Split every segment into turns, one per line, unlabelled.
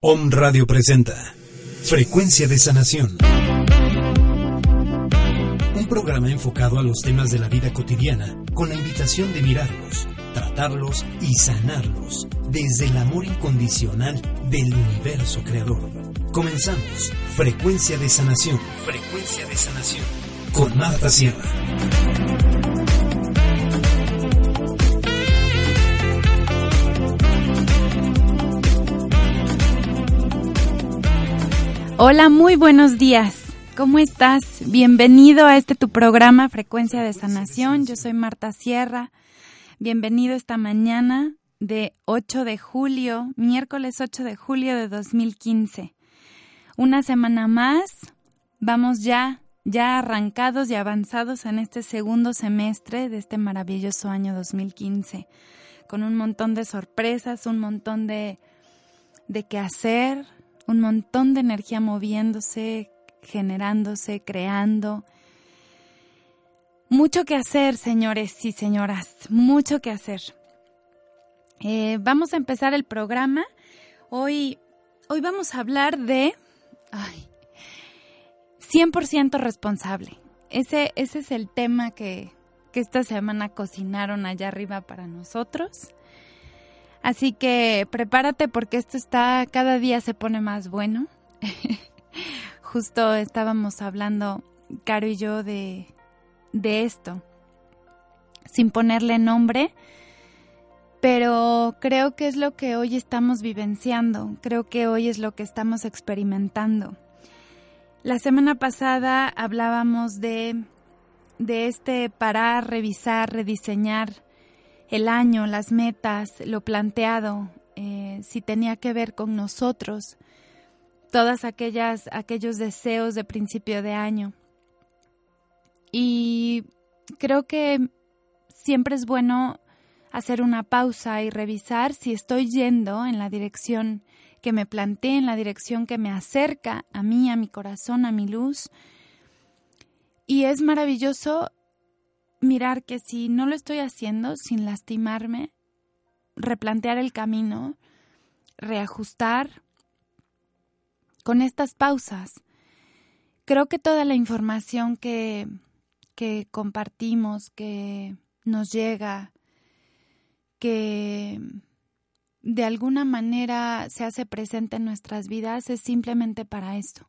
Om Radio presenta Frecuencia de Sanación. Un programa enfocado a los temas de la vida cotidiana con la invitación de mirarlos, tratarlos y sanarlos desde el amor incondicional del universo creador. Comenzamos. Frecuencia de Sanación. Frecuencia de Sanación. Con Marta Sierra.
Hola, muy buenos días. ¿Cómo estás? Bienvenido a este tu programa Frecuencia de Sanación. Yo soy Marta Sierra. Bienvenido esta mañana de 8 de julio, miércoles 8 de julio de 2015. Una semana más. Vamos ya, ya arrancados y avanzados en este segundo semestre de este maravilloso año 2015. Con un montón de sorpresas, un montón de, de qué hacer, un montón de energía moviéndose, generándose, creando. Mucho que hacer, señores y señoras, mucho que hacer. Eh, vamos a empezar el programa. Hoy, hoy vamos a hablar de ay, 100% responsable. Ese, ese es el tema que, que esta semana cocinaron allá arriba para nosotros. Así que prepárate porque esto está, cada día se pone más bueno. Justo estábamos hablando, Caro y yo, de, de esto, sin ponerle nombre, pero creo que es lo que hoy estamos vivenciando, creo que hoy es lo que estamos experimentando. La semana pasada hablábamos de, de este parar, revisar, rediseñar el año, las metas, lo planteado, eh, si tenía que ver con nosotros, todas aquellas, aquellos deseos de principio de año. Y creo que siempre es bueno hacer una pausa y revisar si estoy yendo en la dirección que me planteé, en la dirección que me acerca a mí, a mi corazón, a mi luz. Y es maravilloso mirar que si no lo estoy haciendo sin lastimarme, replantear el camino, reajustar con estas pausas. Creo que toda la información que, que compartimos, que nos llega, que de alguna manera se hace presente en nuestras vidas es simplemente para esto,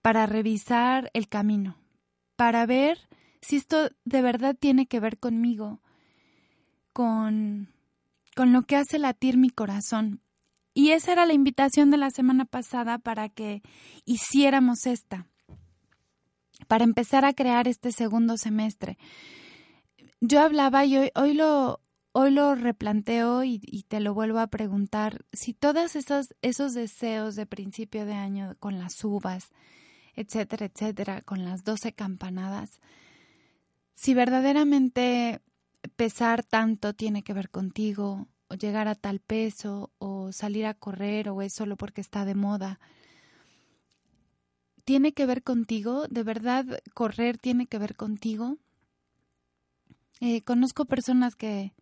para revisar el camino, para ver si esto de verdad tiene que ver conmigo, con, con lo que hace latir mi corazón. Y esa era la invitación de la semana pasada para que hiciéramos esta, para empezar a crear este segundo semestre. Yo hablaba y hoy, hoy lo, hoy lo replanteo y, te lo vuelvo a preguntar, si todos esos, esos deseos de principio de año con las uvas, etcétera, etcétera, con las doce campanadas, si verdaderamente pesar tanto tiene que ver contigo, o llegar a tal peso, o salir a correr, o es solo porque está de moda, ¿tiene que ver contigo? ¿De verdad correr tiene que ver contigo? Eh, conozco personas que,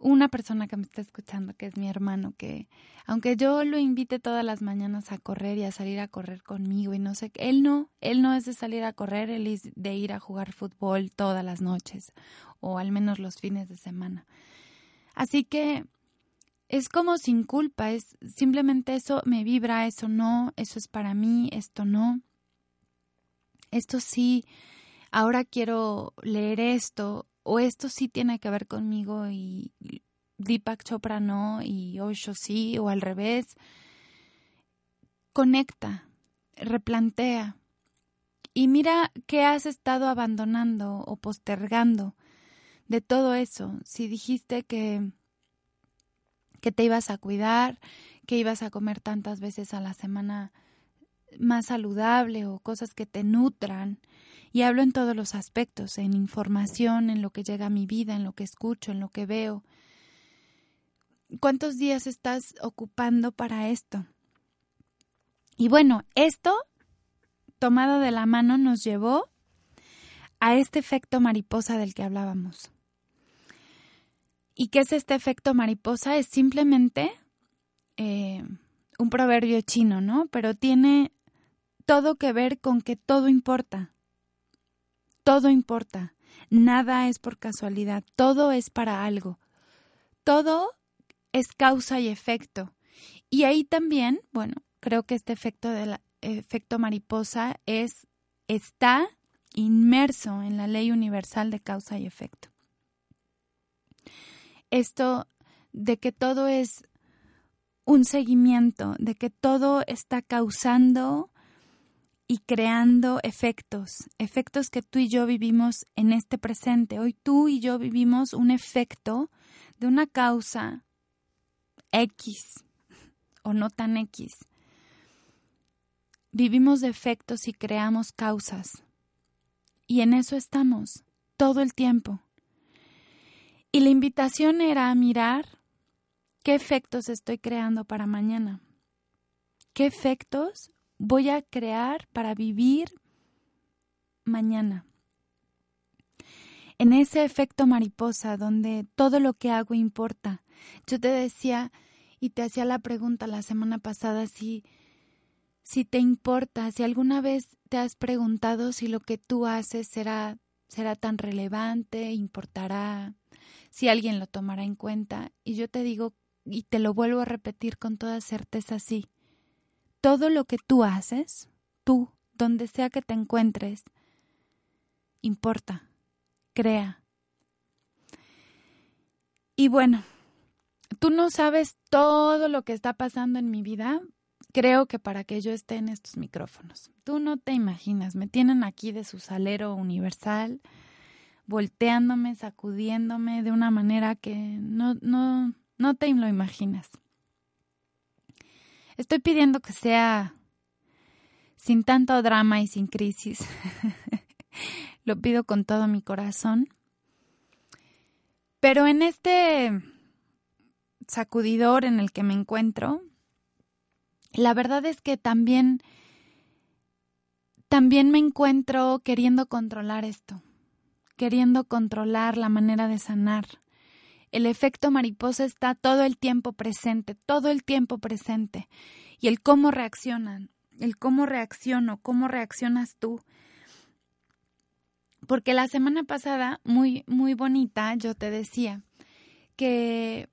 una persona que me está escuchando, que es mi hermano, que aunque yo lo invite todas las mañanas a correr y a salir a correr conmigo y no sé, él no, él no es de salir a correr, él es de ir a jugar fútbol todas las noches o al menos los fines de semana. Así que es como sin culpa, es simplemente eso me vibra, eso no, eso es para mí, esto no. Esto sí, ahora quiero leer esto, o esto sí tiene que ver conmigo y Deepak Chopra no y Osho sí o al revés. Conecta, replantea y mira qué has estado abandonando o postergando de todo eso. Si dijiste que que te ibas a cuidar, que ibas a comer tantas veces a la semana más saludable o cosas que te nutran. Y hablo en todos los aspectos, en información, en lo que llega a mi vida, en lo que escucho, en lo que veo. ¿Cuántos días estás ocupando para esto? Y bueno, esto, tomado de la mano, nos llevó a este efecto mariposa del que hablábamos. ¿Y qué es este efecto mariposa? Es simplemente eh, un proverbio chino, ¿no? Pero tiene todo que ver con que todo importa. Todo importa. Nada es por casualidad. Todo es para algo. Todo es causa y efecto. Y ahí también, bueno, creo que este efecto del efecto mariposa es está inmerso en la ley universal de causa y efecto. Esto de que todo es un seguimiento, de que todo está causando y creando efectos, efectos que tú y yo vivimos en este presente. Hoy tú y yo vivimos un efecto de una causa X o no tan X. Vivimos efectos y creamos causas. Y en eso estamos todo el tiempo. Y la invitación era a mirar qué efectos estoy creando para mañana. ¿Qué efectos voy a crear para vivir mañana? En ese efecto mariposa donde todo lo que hago importa. Yo te decía y te hacía la pregunta la semana pasada si si te importa, si alguna vez te has preguntado si lo que tú haces será, será tan relevante, importará, si alguien lo tomará en cuenta. Y yo te digo, y te lo vuelvo a repetir con toda certeza, sí. Todo lo que tú haces, tú, donde sea que te encuentres, importa, crea. Y bueno, tú no sabes todo lo que está pasando en mi vida, creo que para que yo esté en estos micrófonos. Tú no te imaginas, me tienen aquí de su salero universal, volteándome, sacudiéndome de una manera que no, no, no te lo imaginas. Estoy pidiendo que sea sin tanto drama y sin crisis. lo pido con todo mi corazón. Pero en este sacudidor en el que me encuentro, la verdad es que también, también me encuentro queriendo controlar esto, queriendo controlar la manera de sanar. El efecto mariposa está todo el tiempo presente, todo el tiempo presente. Y el cómo reaccionan, el cómo reacciono, cómo reaccionas tú. Porque la semana pasada, muy, muy bonita, yo te decía que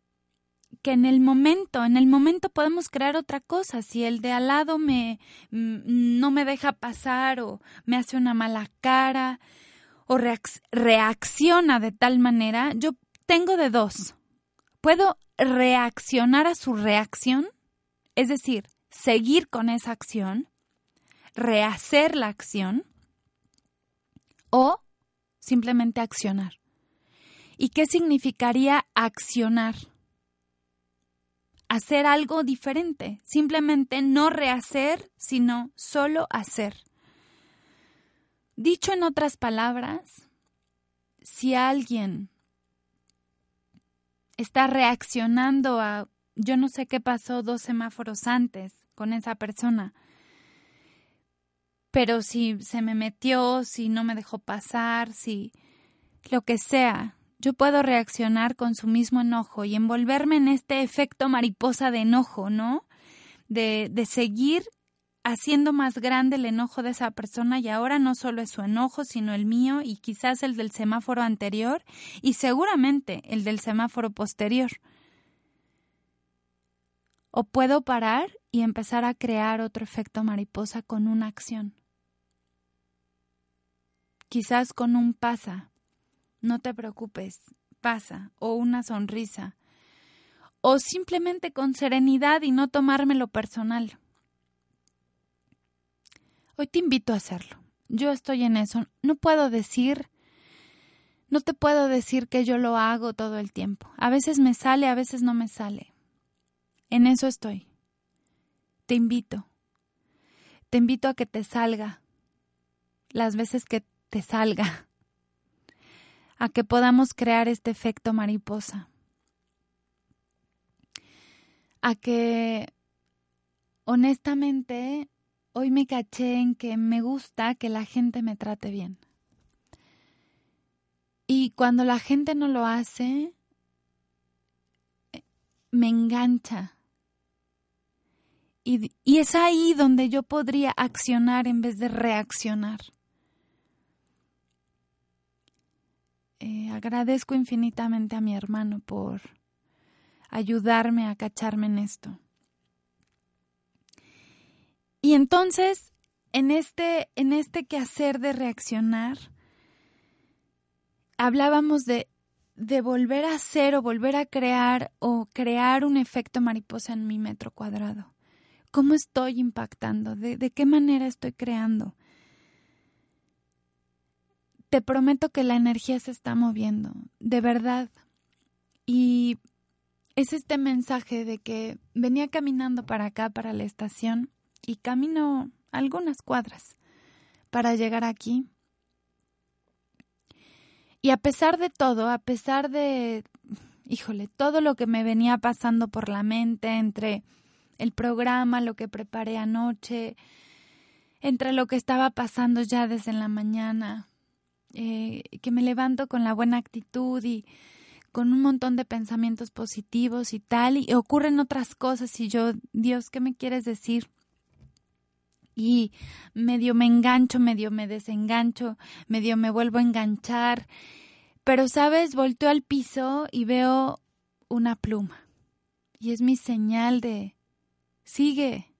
que en el momento, en el momento podemos crear otra cosa. Si el de al lado me mm, no me deja pasar o me hace una mala cara o reacciona de tal manera, yo tengo de dos. Puedo reaccionar a su reacción, es decir, seguir con esa acción, rehacer la acción o simplemente accionar. ¿Y qué significaría accionar? hacer algo diferente, simplemente no rehacer, sino solo hacer. Dicho en otras palabras, si alguien está reaccionando a yo no sé qué pasó dos semáforos antes con esa persona, pero si se me metió, si no me dejó pasar, si lo que sea, yo puedo reaccionar con su mismo enojo y envolverme en este efecto mariposa de enojo, ¿no? De, de seguir haciendo más grande el enojo de esa persona y ahora no solo es su enojo, sino el mío y quizás el del semáforo anterior y seguramente el del semáforo posterior. O puedo parar y empezar a crear otro efecto mariposa con una acción. Quizás con un pasa, no te preocupes, pasa, o una sonrisa, o simplemente con serenidad y no tomármelo personal. Hoy te invito a hacerlo. Yo estoy en eso. No puedo decir, no te puedo decir que yo lo hago todo el tiempo. A veces me sale, a veces no me sale. En eso estoy. te invito, te invito a que te salga las veces que te salga, a que podamos crear este efecto mariposa, a que honestamente hoy me caché en que me gusta que la gente me trate bien. Y cuando la gente no lo hace, me engancha. Y, es ahí donde yo podría accionar en vez de reaccionar. Eh, agradezco infinitamente a mi hermano por ayudarme a cacharme en esto. Y entonces, en este, en este quehacer de reaccionar, hablábamos de, de volver a hacer o volver a crear o crear un efecto mariposa en mi metro cuadrado. ¿Cómo estoy impactando? ¿De, de qué manera estoy creando? Te prometo que la energía se está moviendo, de verdad. Y es este mensaje de que venía caminando para acá, para la estación, y camino algunas cuadras para llegar aquí y a pesar de todo, a pesar de, híjole, todo lo que me venía pasando por la mente entre el programa, lo que preparé anoche, entre lo que estaba pasando ya desde la mañana, eh, que me levanto con la buena actitud y con un montón de pensamientos positivos y tal, y ocurren otras cosas y yo, Dios, ¿qué me quieres decir? Y medio me engancho, medio me desengancho, medio me vuelvo a enganchar. Pero, ¿sabes? Volteo al piso y veo una pluma. Y es mi señal de, sigue.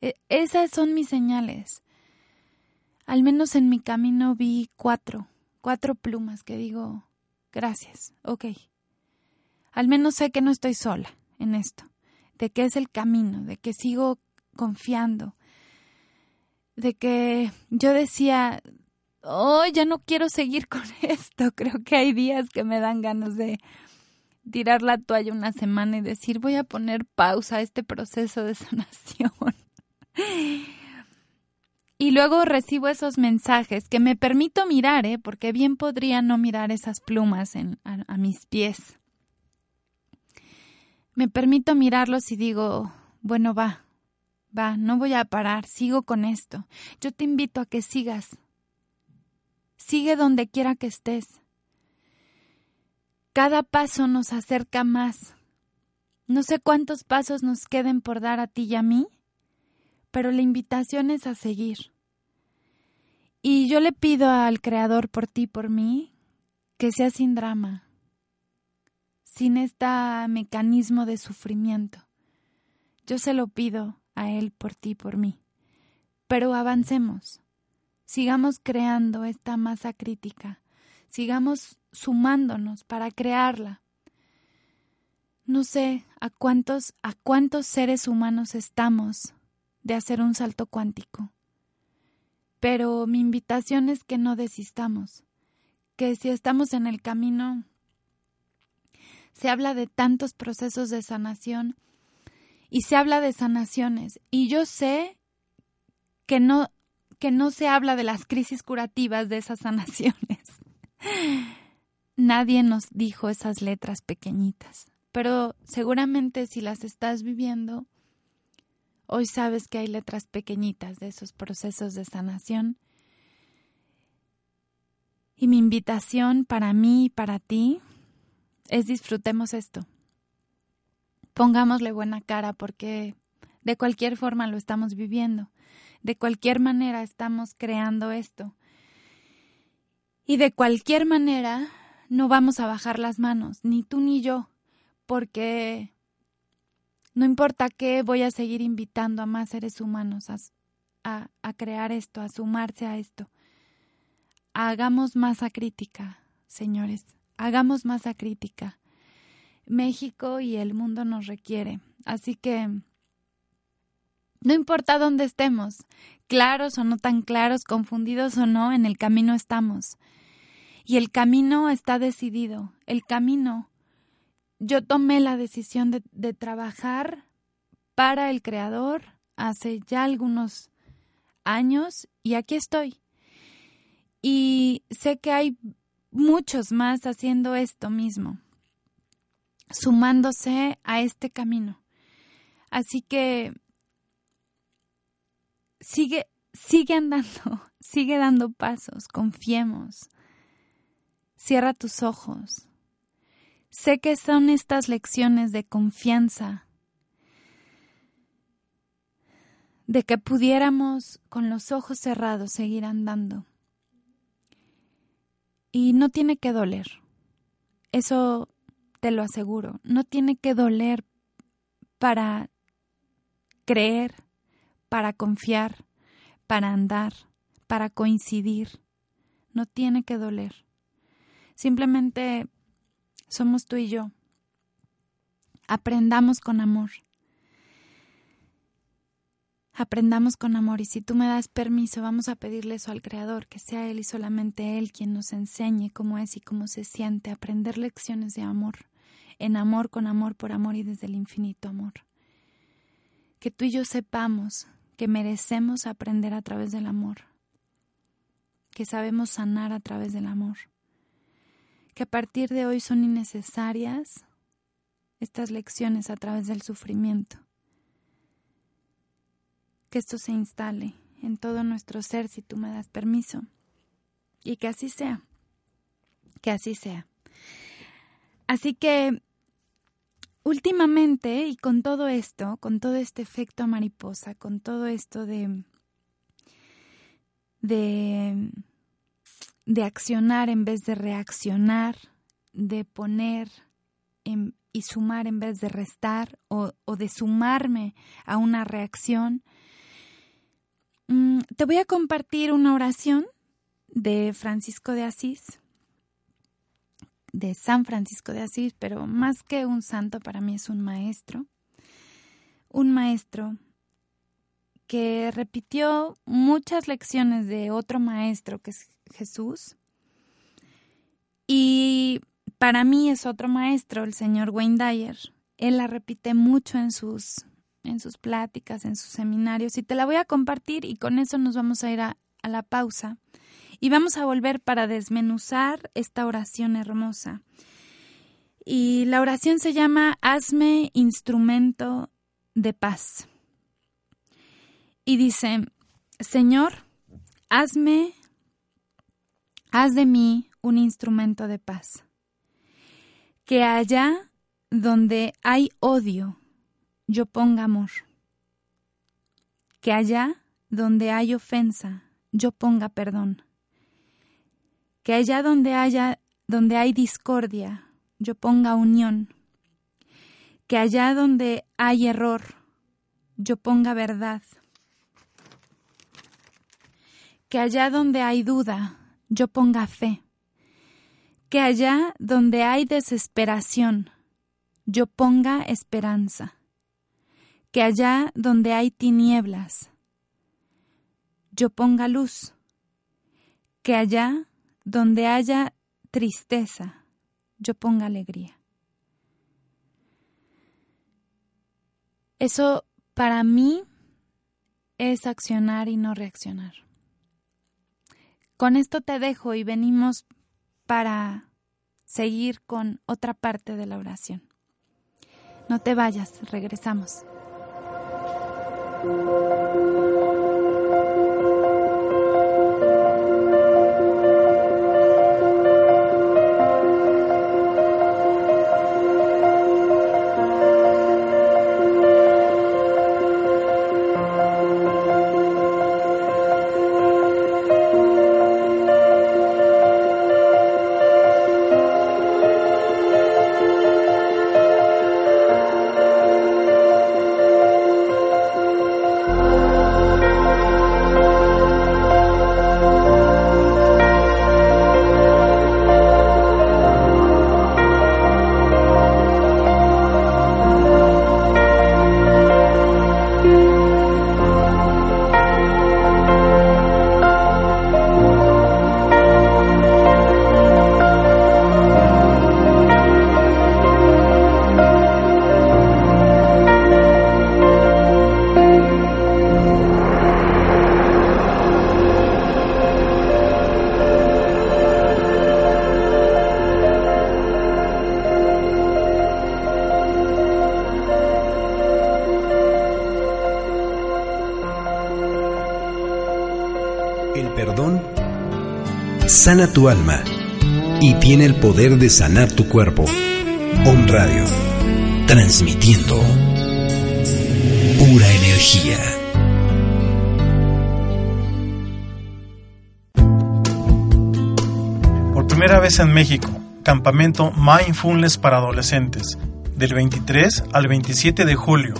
E, esas son mis señales. Al menos en mi camino vi cuatro, cuatro plumas que digo, gracias, ok. Al menos sé que no estoy sola en esto, de que es el camino, de que sigo confiando, de que yo decía, oh, ya no quiero seguir con esto. Creo que hay días que me dan ganas de tirar la toalla una semana y decir, voy a poner pausa a este proceso de sanación. Y luego recibo esos mensajes que me permito mirar, ¿eh? porque bien podría no mirar esas plumas en, a mis pies. Me permito mirarlos y digo, bueno, va, Va, no voy a parar, sigo con esto. Yo te invito a que sigas. Sigue donde quiera que estés. Cada paso nos acerca más. No sé cuántos pasos nos queden por dar a ti y a mí, pero la invitación es a seguir. Y yo le pido al Creador por ti, por mí, que sea sin drama, sin este mecanismo de sufrimiento. Yo se lo pido a Él por ti, por mí. Pero avancemos, sigamos creando esta masa crítica, sigamos sumándonos para crearla. No sé a cuántos, a cuántos seres humanos estamos de hacer un salto cuántico, pero mi invitación es que no desistamos, que si estamos en el camino, se habla de tantos procesos de sanación, y se habla de sanaciones. Y yo sé que no, que no se habla de las crisis curativas de esas sanaciones. Nadie nos dijo esas letras pequeñitas, pero seguramente si las estás viviendo, hoy sabes que hay letras pequeñitas de esos procesos de sanación. Y mi invitación para mí y para ti es disfrutemos esto pongámosle buena cara porque de cualquier forma lo estamos viviendo, de cualquier manera estamos creando esto. Y de cualquier manera no vamos a bajar las manos, ni tú ni yo, porque no importa qué, voy a seguir invitando a más seres humanos a, a, crear esto, a sumarse a esto. Hagamos masa crítica, señores, hagamos masa crítica. México y el mundo nos requiere. Así que no importa dónde estemos, claros o no tan claros, confundidos o no, en el camino estamos. Y el camino está decidido. El camino, yo tomé la decisión de, de trabajar para el Creador hace ya algunos años y aquí estoy. Y sé que hay muchos más haciendo esto mismo, sumándose a este camino. Así que sigue, sigue andando, sigue dando pasos, confiemos. Cierra tus ojos. Sé que son estas lecciones de confianza, de que pudiéramos con los ojos cerrados seguir andando. Y no tiene que doler. Eso te lo aseguro. No tiene que doler para creer, para confiar, para andar, para coincidir. No tiene que doler. Simplemente somos tú y yo. Aprendamos con amor. Aprendamos con amor y si tú me das permiso, vamos a pedirle eso al Creador, que sea Él y solamente Él quien nos enseñe cómo es y cómo se siente, aprender lecciones de amor, en amor, con amor, por amor y desde el infinito amor. Que tú y yo sepamos que merecemos aprender a través del amor, que sabemos sanar a través del amor, que a partir de hoy son innecesarias estas lecciones a través del sufrimiento que esto se instale en todo nuestro ser si tú me das permiso. Y que así sea. Que así sea. Así que últimamente y con todo esto, con todo este efecto mariposa, con todo esto de de de accionar en vez de reaccionar, de poner y sumar en vez de restar o, o de sumarme a una reacción, Mm, te voy a compartir una oración de Francisco de Asís, de San Francisco de Asís, pero más que un santo para mí es un maestro, un maestro que repitió muchas lecciones de otro maestro que es Jesús. Y para mí es otro maestro, el señor Wayne Dyer. Él la repite mucho en sus en sus pláticas, en sus seminarios, y te la voy a compartir y con eso nos vamos a ir a, a la pausa. Y vamos a volver para desmenuzar esta oración hermosa. Y la oración se llama Hazme instrumento de paz. Y dice, Señor, hazme, haz de mí un instrumento de paz. Que allá donde hay odio, yo ponga amor. Que allá donde hay ofensa, yo ponga perdón. Que allá donde haya donde hay discordia, yo ponga unión. Que allá donde hay error, yo ponga verdad. Que allá donde hay duda, yo ponga fe. Que allá donde hay desesperación, yo ponga esperanza que allá donde hay tinieblas, yo ponga luz, que allá donde haya tristeza, yo ponga alegría. Eso para mí es accionar y no reaccionar. Con esto te dejo y venimos para seguir con otra parte de la oración. No te vayas, regresamos.
El perdón sana tu alma y tiene el poder de sanar tu cuerpo. Om Radio, transmitiendo pura energía.
Por primera vez en México, campamento Mindfulness para adolescentes, del 23 al 27 de julio,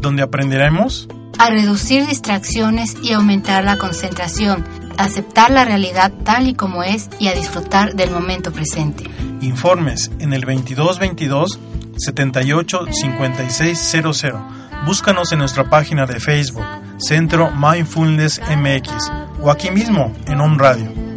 donde aprenderemos
a reducir distracciones y aumentar la concentración, aceptar la realidad tal y como es y a disfrutar del momento presente.
Informes en el 2222 78 5600. Búscanos en nuestra página de Facebook, Centro Mindfulness MX, o aquí mismo en Home Radio.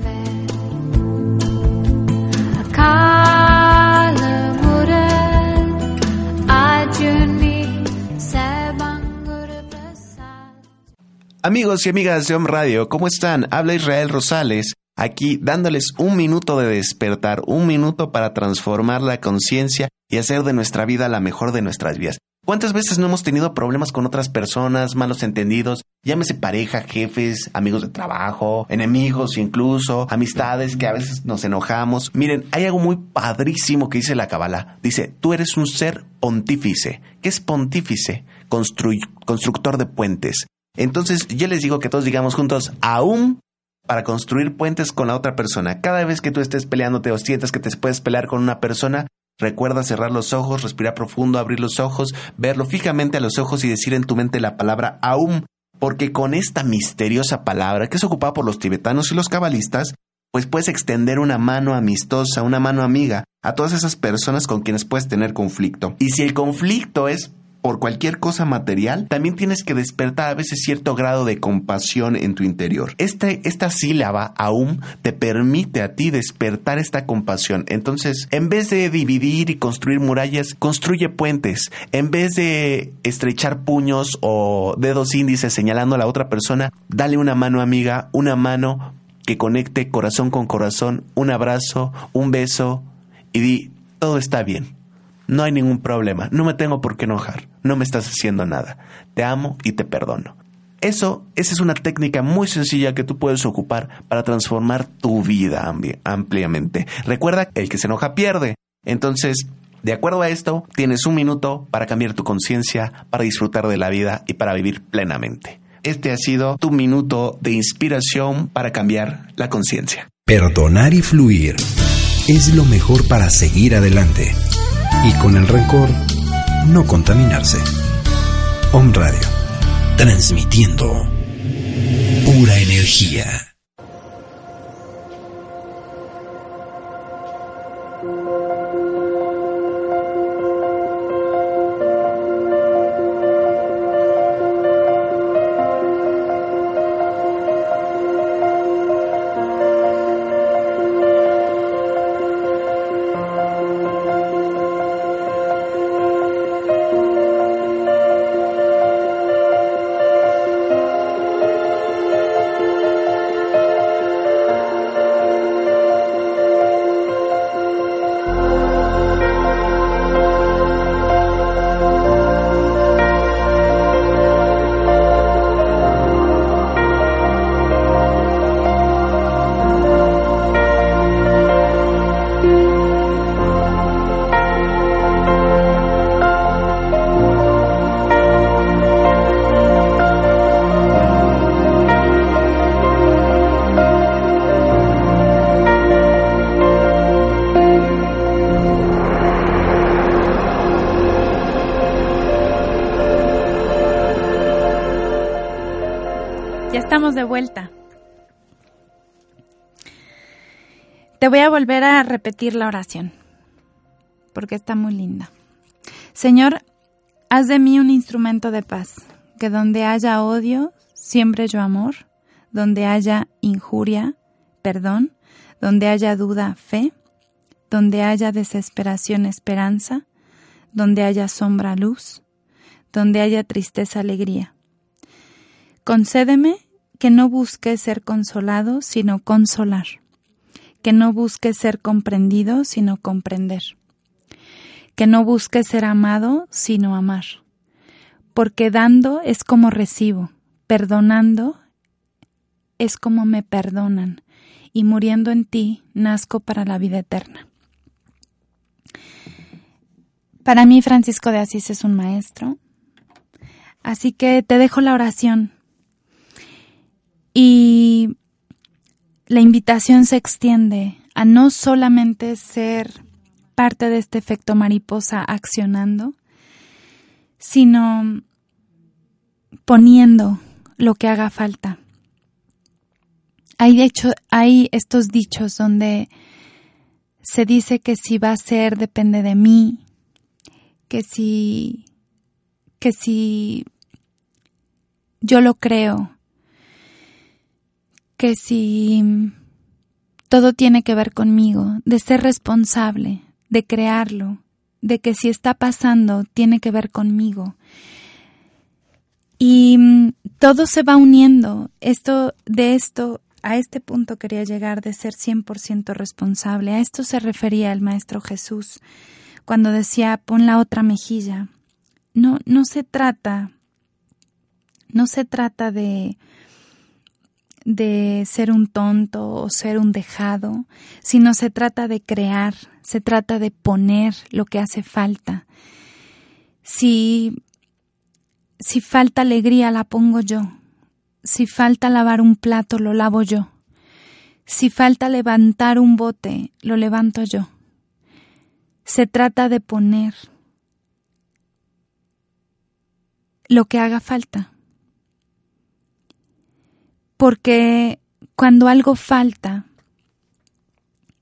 Amigos y amigas de Home Radio, ¿cómo están? Habla Israel Rosales, aquí dándoles un minuto de despertar, un minuto para transformar la conciencia y hacer de nuestra vida la mejor de nuestras vidas. ¿Cuántas veces no hemos tenido problemas con otras personas, malos entendidos? Llámese pareja, jefes, amigos de trabajo, enemigos incluso, amistades que a veces nos enojamos. Miren, hay algo muy padrísimo que dice la Kabbalah. Dice, tú eres un ser pontífice. ¿Qué es pontífice? constructor de puentes. Entonces yo les digo que todos digamos juntos, aún para construir puentes con la otra persona. Cada vez que tú estés peleándote o sientas que te puedes pelear con una persona, recuerda cerrar los ojos, respirar profundo, abrir los ojos, verlo fijamente a los ojos y decir en tu mente la palabra aún, porque con esta misteriosa palabra que es ocupada por los tibetanos y los cabalistas, pues puedes extender una mano amistosa, una mano amiga a todas esas personas con quienes puedes tener conflicto. Y si el conflicto es por cualquier cosa material, también tienes que despertar a veces cierto grado de compasión en tu interior. Este, esta sílaba aún te permite a ti despertar esta compasión. Entonces, en vez de dividir y construir murallas, construye puentes. En vez de estrechar puños o dedos índices señalando a la otra persona, dale una mano amiga, una mano que conecte corazón con corazón, un abrazo, un beso y di, todo está bien no hay ningún problema, no me tengo por qué enojar, no me estás haciendo nada, te amo y te perdono. Eso, esa es una técnica muy sencilla que tú puedes ocupar para transformar tu vida ampliamente. Recuerda, el que se enoja pierde. Entonces, de acuerdo a esto, tienes un minuto para cambiar tu conciencia, para disfrutar de la vida y para vivir plenamente. Este ha sido tu minuto de inspiración para cambiar la conciencia.
Perdonar y fluir es lo mejor para seguir adelante y con el rencor no contaminarse. Om Radio, transmitiendo pura energía.
De vuelta. Te voy a volver a repetir la oración, porque está muy linda. Señor, haz de mí un instrumento de paz, que donde haya odio, siembre yo amor, donde haya injuria, perdón, donde haya duda, fe, donde haya desesperación, esperanza, donde haya sombra, luz, donde haya tristeza, alegría. Concédeme que no busque ser consolado, sino consolar, que no busque ser comprendido, sino comprender, que no busque ser amado, sino amar, porque dando es como recibo, perdonando es como me perdonan, y muriendo en ti nazco para la vida eterna. Para mí Francisco de Asís es un maestro, así que te dejo la oración y la invitación se extiende a no solamente ser parte de este efecto mariposa accionando, sino poniendo lo que haga falta. Hay de hecho, hay estos dichos donde se dice que si va a ser depende de mí, que si que si yo lo creo, que si todo tiene que ver conmigo, de ser responsable, de crearlo, de que si está pasando tiene que ver conmigo. Y mm, todo se va uniendo. Esto de esto a este punto quería llegar de ser 100% responsable. A esto se refería el maestro Jesús cuando decía pon la otra mejilla. No no se trata no se trata de de ser un tonto o ser un dejado, sino se trata de crear, se trata de poner lo que hace falta. Si, si falta alegría, la pongo yo. Si falta lavar un plato, lo lavo yo. Si falta levantar un bote, lo levanto yo. Se trata de poner lo que haga falta porque cuando algo falta,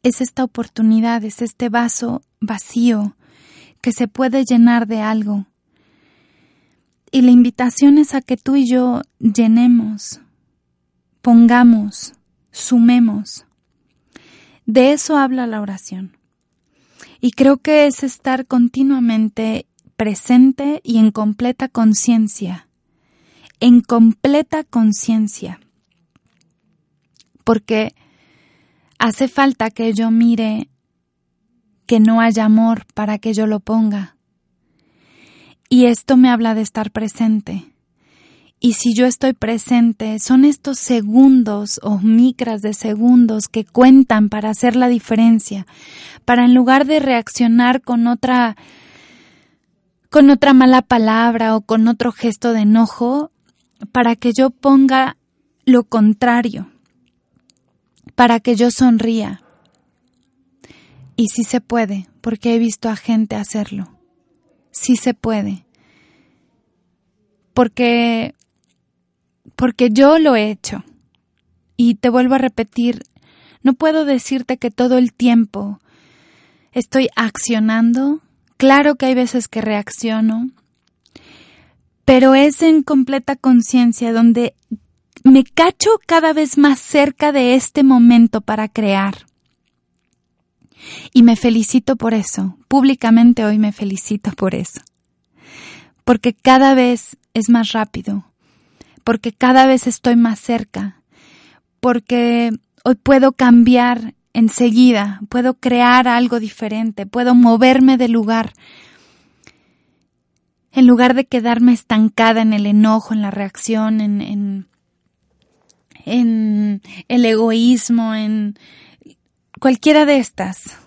es esta oportunidad, es este vaso vacío que se puede llenar de algo. Y la invitación es a que tú y yo llenemos, pongamos, sumemos. De eso habla la oración. Y creo que es estar continuamente presente y en completa conciencia, en completa conciencia porque hace falta que yo mire que no haya amor para que yo lo ponga. Y esto me habla de estar presente. Y si yo estoy presente, son estos segundos o micras de segundos que cuentan para hacer la diferencia, para en lugar de reaccionar con otra con otra mala palabra o con otro gesto de enojo, para que yo ponga lo contrario, para que yo sonría. Y sí se puede, porque he visto a gente hacerlo. Sí se puede. Porque porque yo lo he hecho. Y te vuelvo a repetir, no puedo decirte que todo el tiempo estoy accionando. Claro que hay veces que reacciono, pero es en completa conciencia donde me cacho cada vez más cerca de este momento para crear. Y me felicito por eso. Públicamente hoy me felicito por eso. Porque cada vez es más rápido. Porque cada vez estoy más cerca. Porque hoy puedo cambiar enseguida. Puedo crear algo diferente. Puedo moverme de lugar. En lugar de quedarme estancada en el enojo, en la reacción, en, en en el egoísmo, en cualquiera de estas,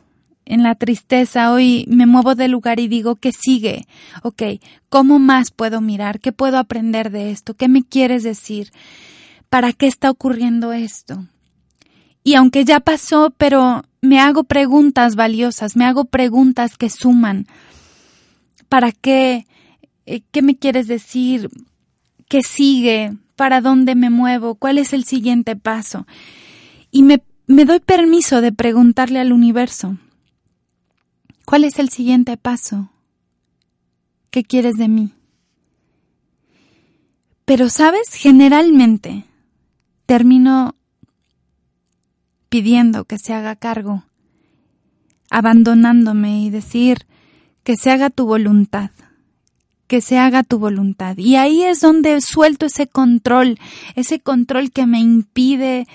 en la tristeza, hoy me muevo de lugar y digo, ¿qué sigue? Ok, ¿cómo más puedo mirar? ¿Qué puedo aprender de esto? ¿Qué me quieres decir? ¿Para qué está ocurriendo esto? Y aunque ya pasó, pero me hago preguntas valiosas, me hago preguntas que suman. ¿Para qué? Eh, ¿Qué me quieres decir? ¿Qué sigue? Para dónde me muevo, cuál es el siguiente paso. Y me, me doy permiso de preguntarle al universo, ¿cuál es el siguiente paso? ¿Qué quieres de mí? Pero, ¿sabes? Generalmente termino pidiendo que se haga cargo, abandonándome y decir que se haga tu voluntad que se haga tu voluntad. Y ahí es donde suelto ese control, ese control que me impide,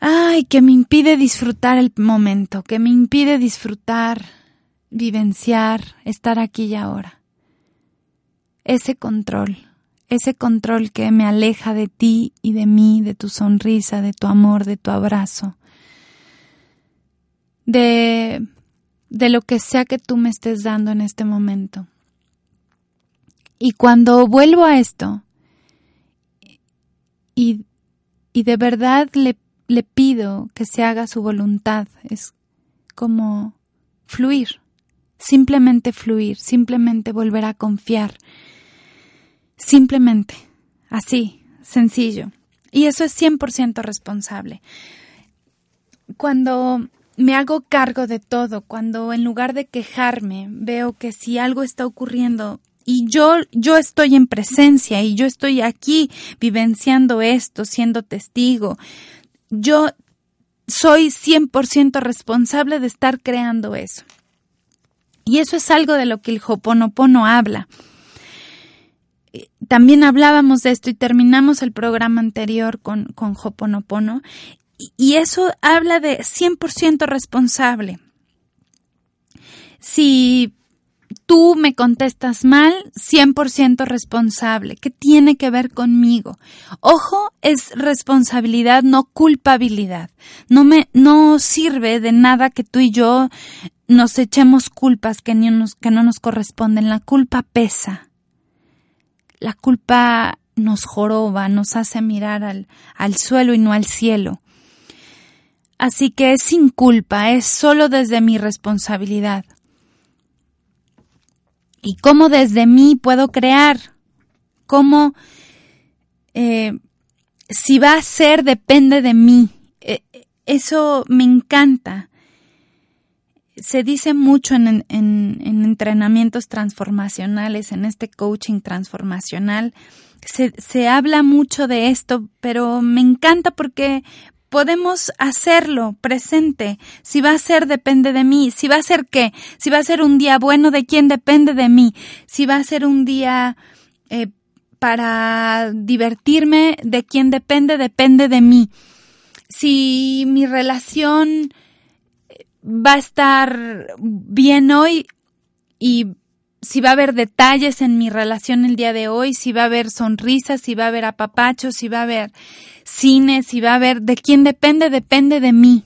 ay, que me impide disfrutar el momento, que me impide disfrutar, vivenciar, estar aquí y ahora. Ese control, ese control que me aleja de ti y de mí, de tu sonrisa, de tu amor, de tu abrazo, de, de lo que sea que tú me estés dando en este momento. Y cuando vuelvo a esto y, y de verdad le, le pido que se haga su voluntad, es como fluir, simplemente fluir, simplemente volver a confiar, simplemente, así, sencillo. Y eso es 100% responsable. Cuando me hago cargo de todo, cuando en lugar de quejarme veo que si algo está ocurriendo y yo yo estoy en presencia y yo estoy aquí vivenciando esto, siendo testigo, yo soy 100% responsable de estar creando eso. Y eso es algo de lo que el Hoponopono habla. También hablábamos de esto y terminamos el programa anterior con, con Hoponopono. Y eso habla de 100% responsable. Si tú me contestas mal, 100% responsable. ¿Qué tiene que ver conmigo? Ojo, es responsabilidad, no culpabilidad. No me, no sirve de nada que tú y yo nos echemos culpas que, nos, que no nos corresponden. La culpa pesa. La culpa nos joroba, nos hace mirar al, al suelo y no al cielo. Así que es sin culpa, es solo desde mi responsabilidad. ¿Y cómo desde mí puedo crear? ¿Cómo eh, si va a ser depende de mí? Eh, eso me encanta. Se dice mucho en, en, entrenamientos transformacionales, en este coaching transformacional, se habla mucho de esto, pero me encanta porque podemos hacerlo presente. Si va a ser, depende de mí. Si va a ser qué? Si va a ser un día bueno, ¿de quién depende de mí? Si va a ser un día eh, para divertirme, ¿de quién depende? Depende de mí. Si mi relación va a estar bien hoy y si va a haber detalles en mi relación el día de hoy, si va a haber sonrisas, si va a haber apapachos, si va a haber cine, si va a haber de quién depende, depende de mí.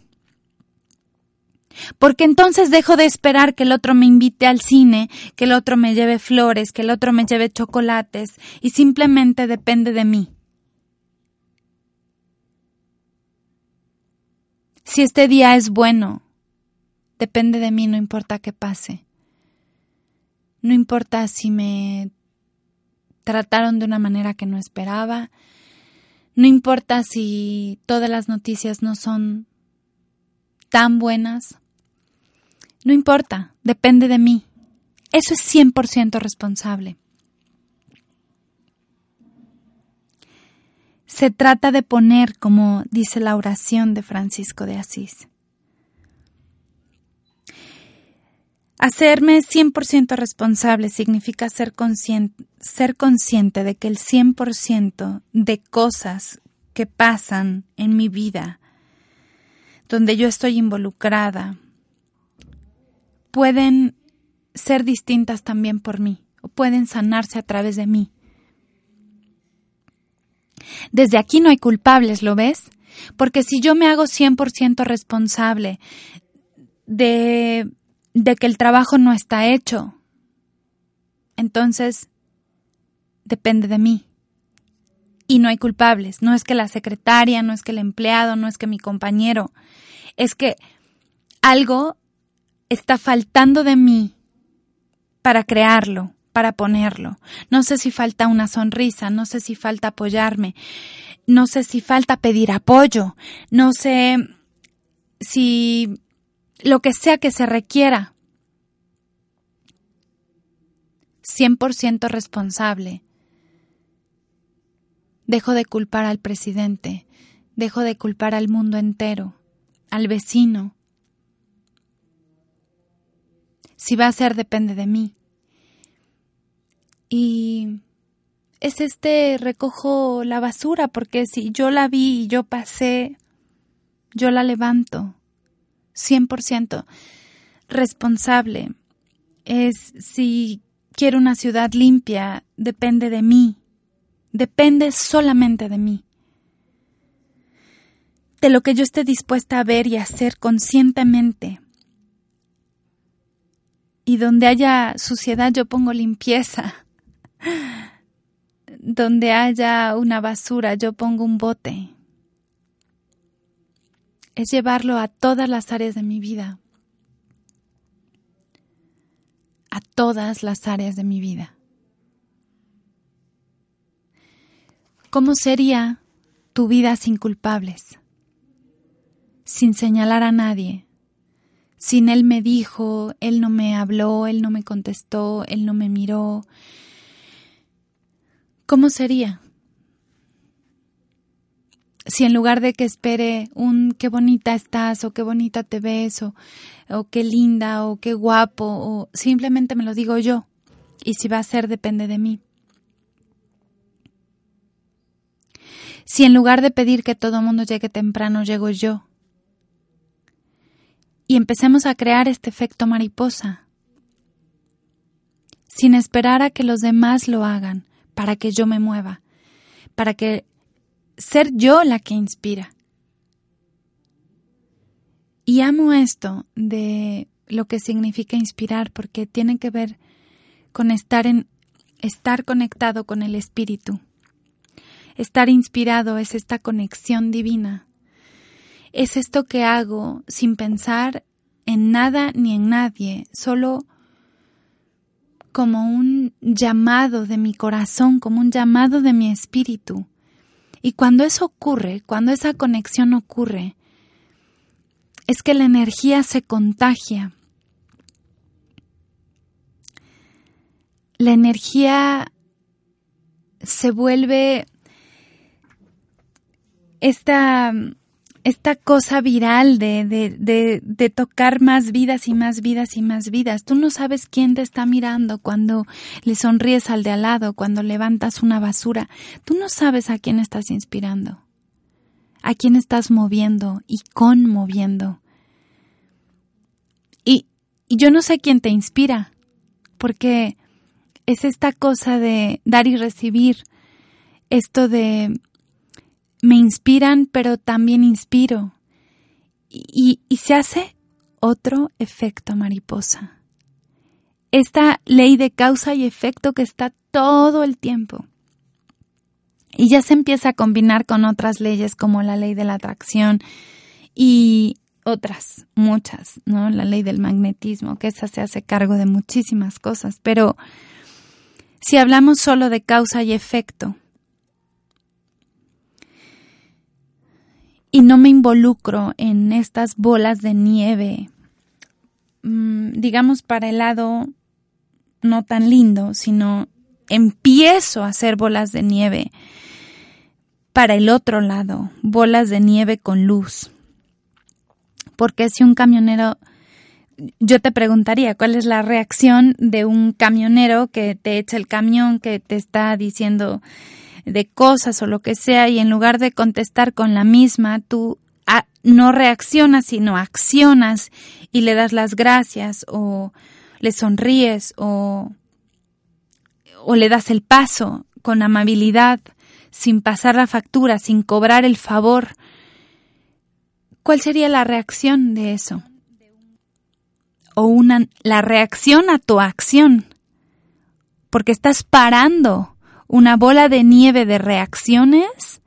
Porque entonces dejo de esperar que el otro me invite al cine, que el otro me lleve flores, que el otro me lleve chocolates, y simplemente depende de mí. Si este día es bueno, depende de mí, no importa qué pase. No importa si me trataron de una manera que no esperaba. No importa si todas las noticias no son tan buenas. No importa, depende de mí. Eso es 100% responsable. Se trata de poner, como dice la oración de Francisco de Asís, Hacerme 100% responsable significa ser consciente, ser consciente de que el 100% de cosas que pasan en mi vida, donde yo estoy involucrada, pueden ser distintas también por mí, o pueden sanarse a través de mí. Desde aquí no hay culpables, ¿lo ves? Porque si yo me hago 100% responsable de de que el trabajo no está hecho. Entonces, depende de mí. Y no hay culpables. No es que la secretaria, no es que el empleado, no es que mi compañero. Es que algo está faltando de mí para crearlo, para ponerlo. No sé si falta una sonrisa, no sé si falta apoyarme, no sé si falta pedir apoyo, no sé si lo que sea que se requiera. 100% responsable. Dejo de culpar al presidente, dejo de culpar al mundo entero, al vecino. Si va a ser, depende de mí. Y es este recojo la basura, porque si yo la vi y yo pasé, yo la levanto. 100% responsable. Es si quiero una ciudad limpia, depende de mí. Depende solamente de mí. De lo que yo esté dispuesta a ver y hacer conscientemente. Y donde haya suciedad yo pongo limpieza. Donde haya una basura yo pongo un bote. Es llevarlo a todas las áreas de mi vida. A todas las áreas de mi vida. ¿Cómo sería tu vida sin culpables? Sin señalar a nadie. Sin él me dijo, él no me habló, él no me contestó, él no me miró. ¿Cómo sería? Si en lugar de que espere un qué bonita estás o qué bonita te ves o, o qué linda o qué guapo o simplemente me lo digo yo y si va a ser depende de mí. si en lugar de pedir que todo mundo llegue temprano, llego yo? Y empecemos a crear este efecto mariposa, sin esperar a que los demás lo hagan, para que yo me mueva, para que ser yo la que inspira. Y amo esto de lo que significa inspirar, porque tiene que ver con estar en estar conectado con el espíritu. Estar inspirado es esta conexión divina. Es esto que hago sin pensar en nada ni en nadie, solo como un llamado de mi corazón, como un llamado de mi espíritu. Y cuando eso ocurre, cuando esa conexión ocurre, es que la energía se contagia. La energía se vuelve esta, esta cosa viral de, de, de, tocar más vidas y más vidas y más vidas. Tú no sabes quién te está mirando cuando le sonríes al de al lado, cuando levantas una basura. Tú no sabes a quién estás inspirando, a quién estás moviendo y conmoviendo. Y, y yo no sé quién te inspira, porque es esta cosa de dar y recibir, esto de me inspiran, pero también inspiro. Y, se hace otro efecto mariposa. Esta ley de causa y efecto que está todo el tiempo. Y ya se empieza a combinar con otras leyes como la ley de la atracción y otras, muchas, ¿no? La ley del magnetismo, que esa se hace cargo de muchísimas cosas. Pero si hablamos solo de causa y efecto, y no me involucro en estas bolas de nieve, mm, digamos para el lado no tan lindo, sino empiezo a hacer bolas de nieve para el otro lado, bolas de nieve con luz. Porque si un camionero, yo te preguntaría, ¿cuál es la reacción de un camionero que te echa el camión, que te está diciendo, de cosas o lo que sea y en lugar de contestar con la misma, tú no reaccionas sino accionas y le das las gracias o le sonríes o, o le das el paso con amabilidad, sin pasar la factura, sin cobrar el favor. ¿Cuál sería la reacción de eso? O una la reacción a tu acción. Porque estás parando una bola de nieve de reacciones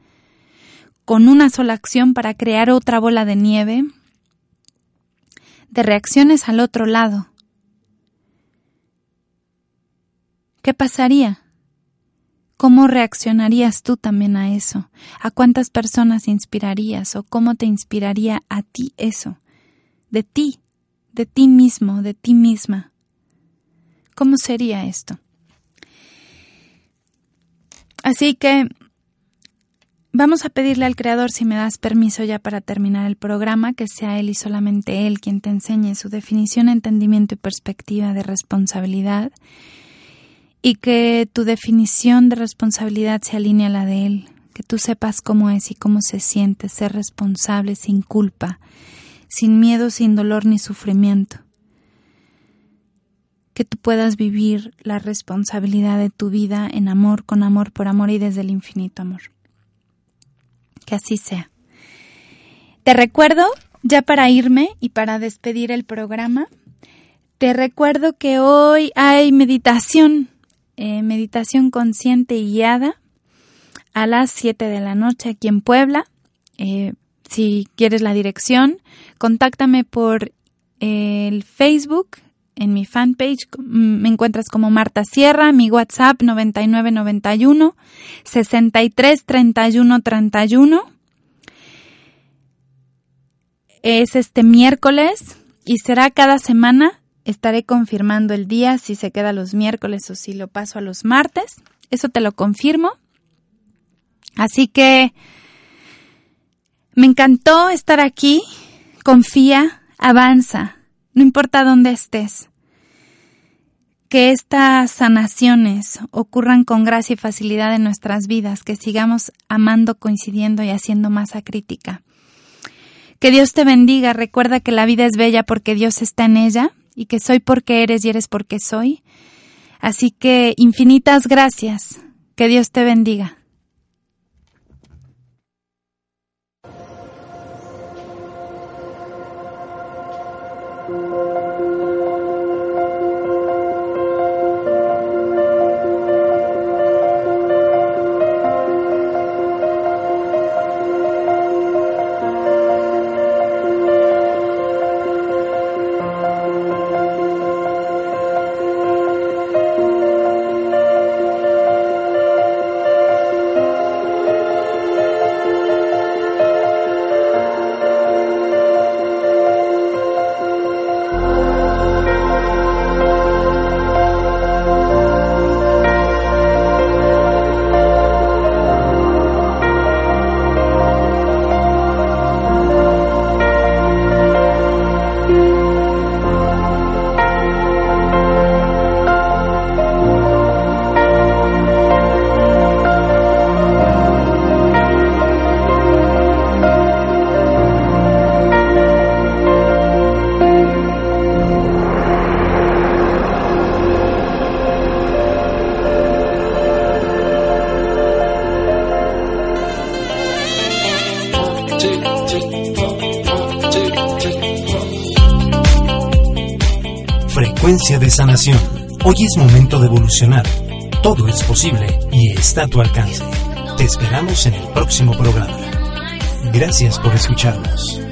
con una sola acción para crear otra bola de nieve de reacciones al otro lado. ¿Qué pasaría? ¿Cómo reaccionarías tú también a eso? ¿A cuántas personas inspirarías o cómo te inspiraría a ti eso? De ti, de ti mismo, de ti misma. ¿Cómo sería esto? Así que vamos a pedirle al Creador, si me das permiso ya para terminar el programa, que sea Él y solamente Él quien te enseñe su definición, entendimiento y perspectiva de responsabilidad y que tu definición de responsabilidad se alinee a la de Él, que tú sepas cómo es y cómo se siente ser responsable sin culpa, sin miedo, sin dolor ni sufrimiento. Que tú puedas vivir la responsabilidad de tu vida en amor, con amor, por amor y desde el infinito amor. Que así sea. Te recuerdo, ya para irme y para despedir el programa, te recuerdo que hoy hay meditación, eh, meditación consciente y guiada a las 7 de la noche aquí en Puebla. Eh, si quieres la dirección, contáctame por el Facebook, en mi fanpage me encuentras como Marta Sierra, mi WhatsApp 9991 63 31 31. Es este miércoles y será cada semana. Estaré confirmando el día si se queda los miércoles o si lo paso a los martes. Eso te lo confirmo. Así que me encantó estar aquí. Confía, avanza, no importa dónde estés. Que estas sanaciones ocurran con gracia y facilidad en nuestras vidas, que sigamos amando, coincidiendo y haciendo masa crítica. Que Dios te bendiga, recuerda que la vida es bella porque Dios está en ella y que soy porque eres y eres porque soy. Así que infinitas gracias. Que Dios te bendiga.
Hoy es momento de evolucionar. Todo es posible y está a tu alcance. Te esperamos en el próximo programa. Gracias por escucharnos.